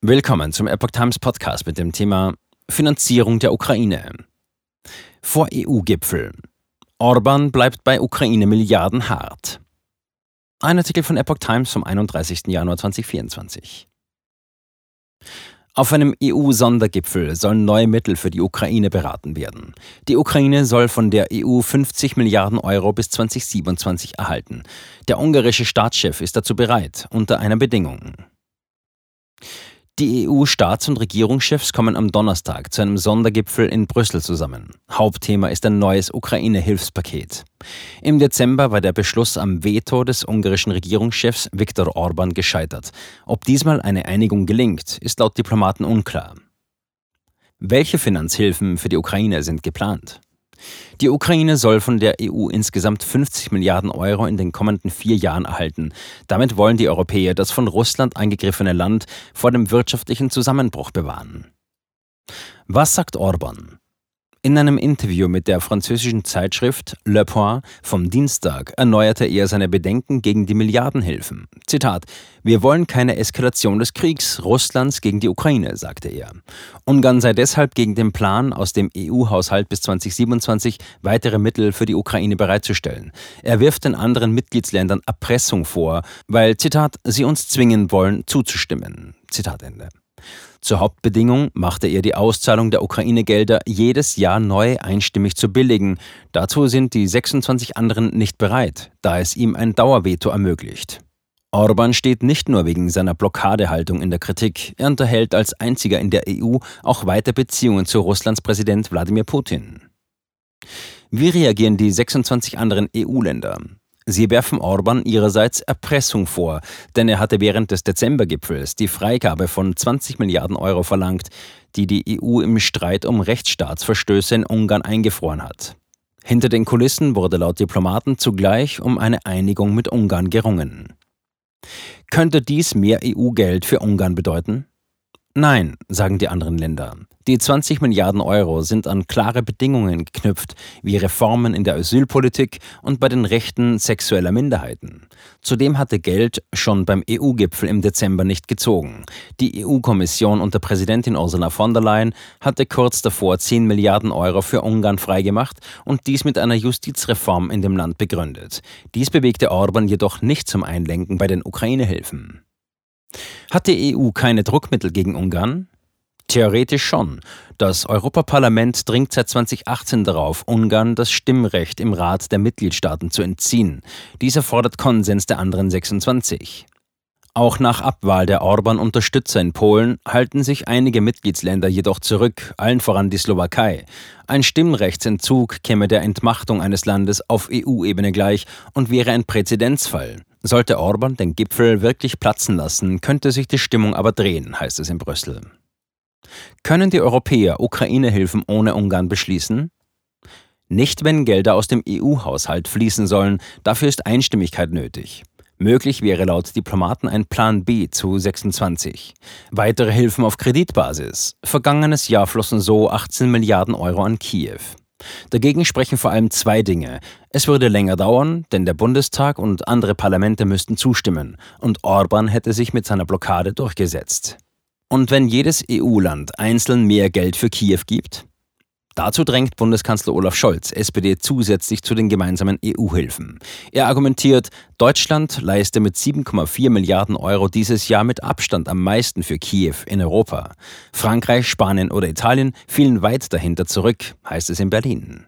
Willkommen zum Epoch Times Podcast mit dem Thema Finanzierung der Ukraine. Vor EU-Gipfel. Orban bleibt bei Ukraine Milliarden hart. Ein Artikel von Epoch Times vom 31. Januar 2024. Auf einem EU-Sondergipfel sollen neue Mittel für die Ukraine beraten werden. Die Ukraine soll von der EU 50 Milliarden Euro bis 2027 erhalten. Der ungarische Staatschef ist dazu bereit, unter einer Bedingung. Die EU-Staats- und Regierungschefs kommen am Donnerstag zu einem Sondergipfel in Brüssel zusammen. Hauptthema ist ein neues Ukraine-Hilfspaket. Im Dezember war der Beschluss am Veto des ungarischen Regierungschefs Viktor Orban gescheitert. Ob diesmal eine Einigung gelingt, ist laut Diplomaten unklar. Welche Finanzhilfen für die Ukraine sind geplant? Die Ukraine soll von der EU insgesamt 50 Milliarden Euro in den kommenden vier Jahren erhalten. Damit wollen die Europäer das von Russland angegriffene Land vor dem wirtschaftlichen Zusammenbruch bewahren. Was sagt Orban? In einem Interview mit der französischen Zeitschrift Le Point vom Dienstag erneuerte er seine Bedenken gegen die Milliardenhilfen. Zitat: Wir wollen keine Eskalation des Kriegs Russlands gegen die Ukraine, sagte er. Ungarn sei deshalb gegen den Plan, aus dem EU-Haushalt bis 2027 weitere Mittel für die Ukraine bereitzustellen. Er wirft den anderen Mitgliedsländern Erpressung vor, weil, Zitat, sie uns zwingen wollen, zuzustimmen. Zitat Ende. Zur Hauptbedingung machte er die Auszahlung der Ukraine-Gelder jedes Jahr neu einstimmig zu billigen. Dazu sind die 26 anderen nicht bereit, da es ihm ein Dauerveto ermöglicht. Orban steht nicht nur wegen seiner Blockadehaltung in der Kritik, er unterhält als einziger in der EU auch weiter Beziehungen zu Russlands Präsident Wladimir Putin. Wie reagieren die 26 anderen EU-Länder? Sie werfen Orban ihrerseits Erpressung vor, denn er hatte während des Dezembergipfels die Freigabe von 20 Milliarden Euro verlangt, die die EU im Streit um Rechtsstaatsverstöße in Ungarn eingefroren hat. Hinter den Kulissen wurde laut Diplomaten zugleich um eine Einigung mit Ungarn gerungen. Könnte dies mehr EU-Geld für Ungarn bedeuten? Nein, sagen die anderen Länder. Die 20 Milliarden Euro sind an klare Bedingungen geknüpft, wie Reformen in der Asylpolitik und bei den Rechten sexueller Minderheiten. Zudem hatte Geld schon beim EU-Gipfel im Dezember nicht gezogen. Die EU-Kommission unter Präsidentin Ursula von der Leyen hatte kurz davor 10 Milliarden Euro für Ungarn freigemacht und dies mit einer Justizreform in dem Land begründet. Dies bewegte Orban jedoch nicht zum Einlenken bei den Ukraine-Hilfen. Hat die EU keine Druckmittel gegen Ungarn? Theoretisch schon. Das Europaparlament dringt seit 2018 darauf, Ungarn das Stimmrecht im Rat der Mitgliedstaaten zu entziehen. Dieser fordert Konsens der anderen 26. Auch nach Abwahl der Orban-Unterstützer in Polen halten sich einige Mitgliedsländer jedoch zurück, allen voran die Slowakei. Ein Stimmrechtsentzug käme der Entmachtung eines Landes auf EU-Ebene gleich und wäre ein Präzedenzfall. Sollte Orban den Gipfel wirklich platzen lassen, könnte sich die Stimmung aber drehen, heißt es in Brüssel. Können die Europäer Ukraine-Hilfen ohne Ungarn beschließen? Nicht, wenn Gelder aus dem EU-Haushalt fließen sollen, dafür ist Einstimmigkeit nötig. Möglich wäre laut Diplomaten ein Plan B zu 26. Weitere Hilfen auf Kreditbasis. Vergangenes Jahr flossen so 18 Milliarden Euro an Kiew. Dagegen sprechen vor allem zwei Dinge. Es würde länger dauern, denn der Bundestag und andere Parlamente müssten zustimmen, und Orban hätte sich mit seiner Blockade durchgesetzt. Und wenn jedes EU-Land einzeln mehr Geld für Kiew gibt? Dazu drängt Bundeskanzler Olaf Scholz, SPD, zusätzlich zu den gemeinsamen EU-Hilfen. Er argumentiert, Deutschland leiste mit 7,4 Milliarden Euro dieses Jahr mit Abstand am meisten für Kiew in Europa. Frankreich, Spanien oder Italien fielen weit dahinter zurück, heißt es in Berlin.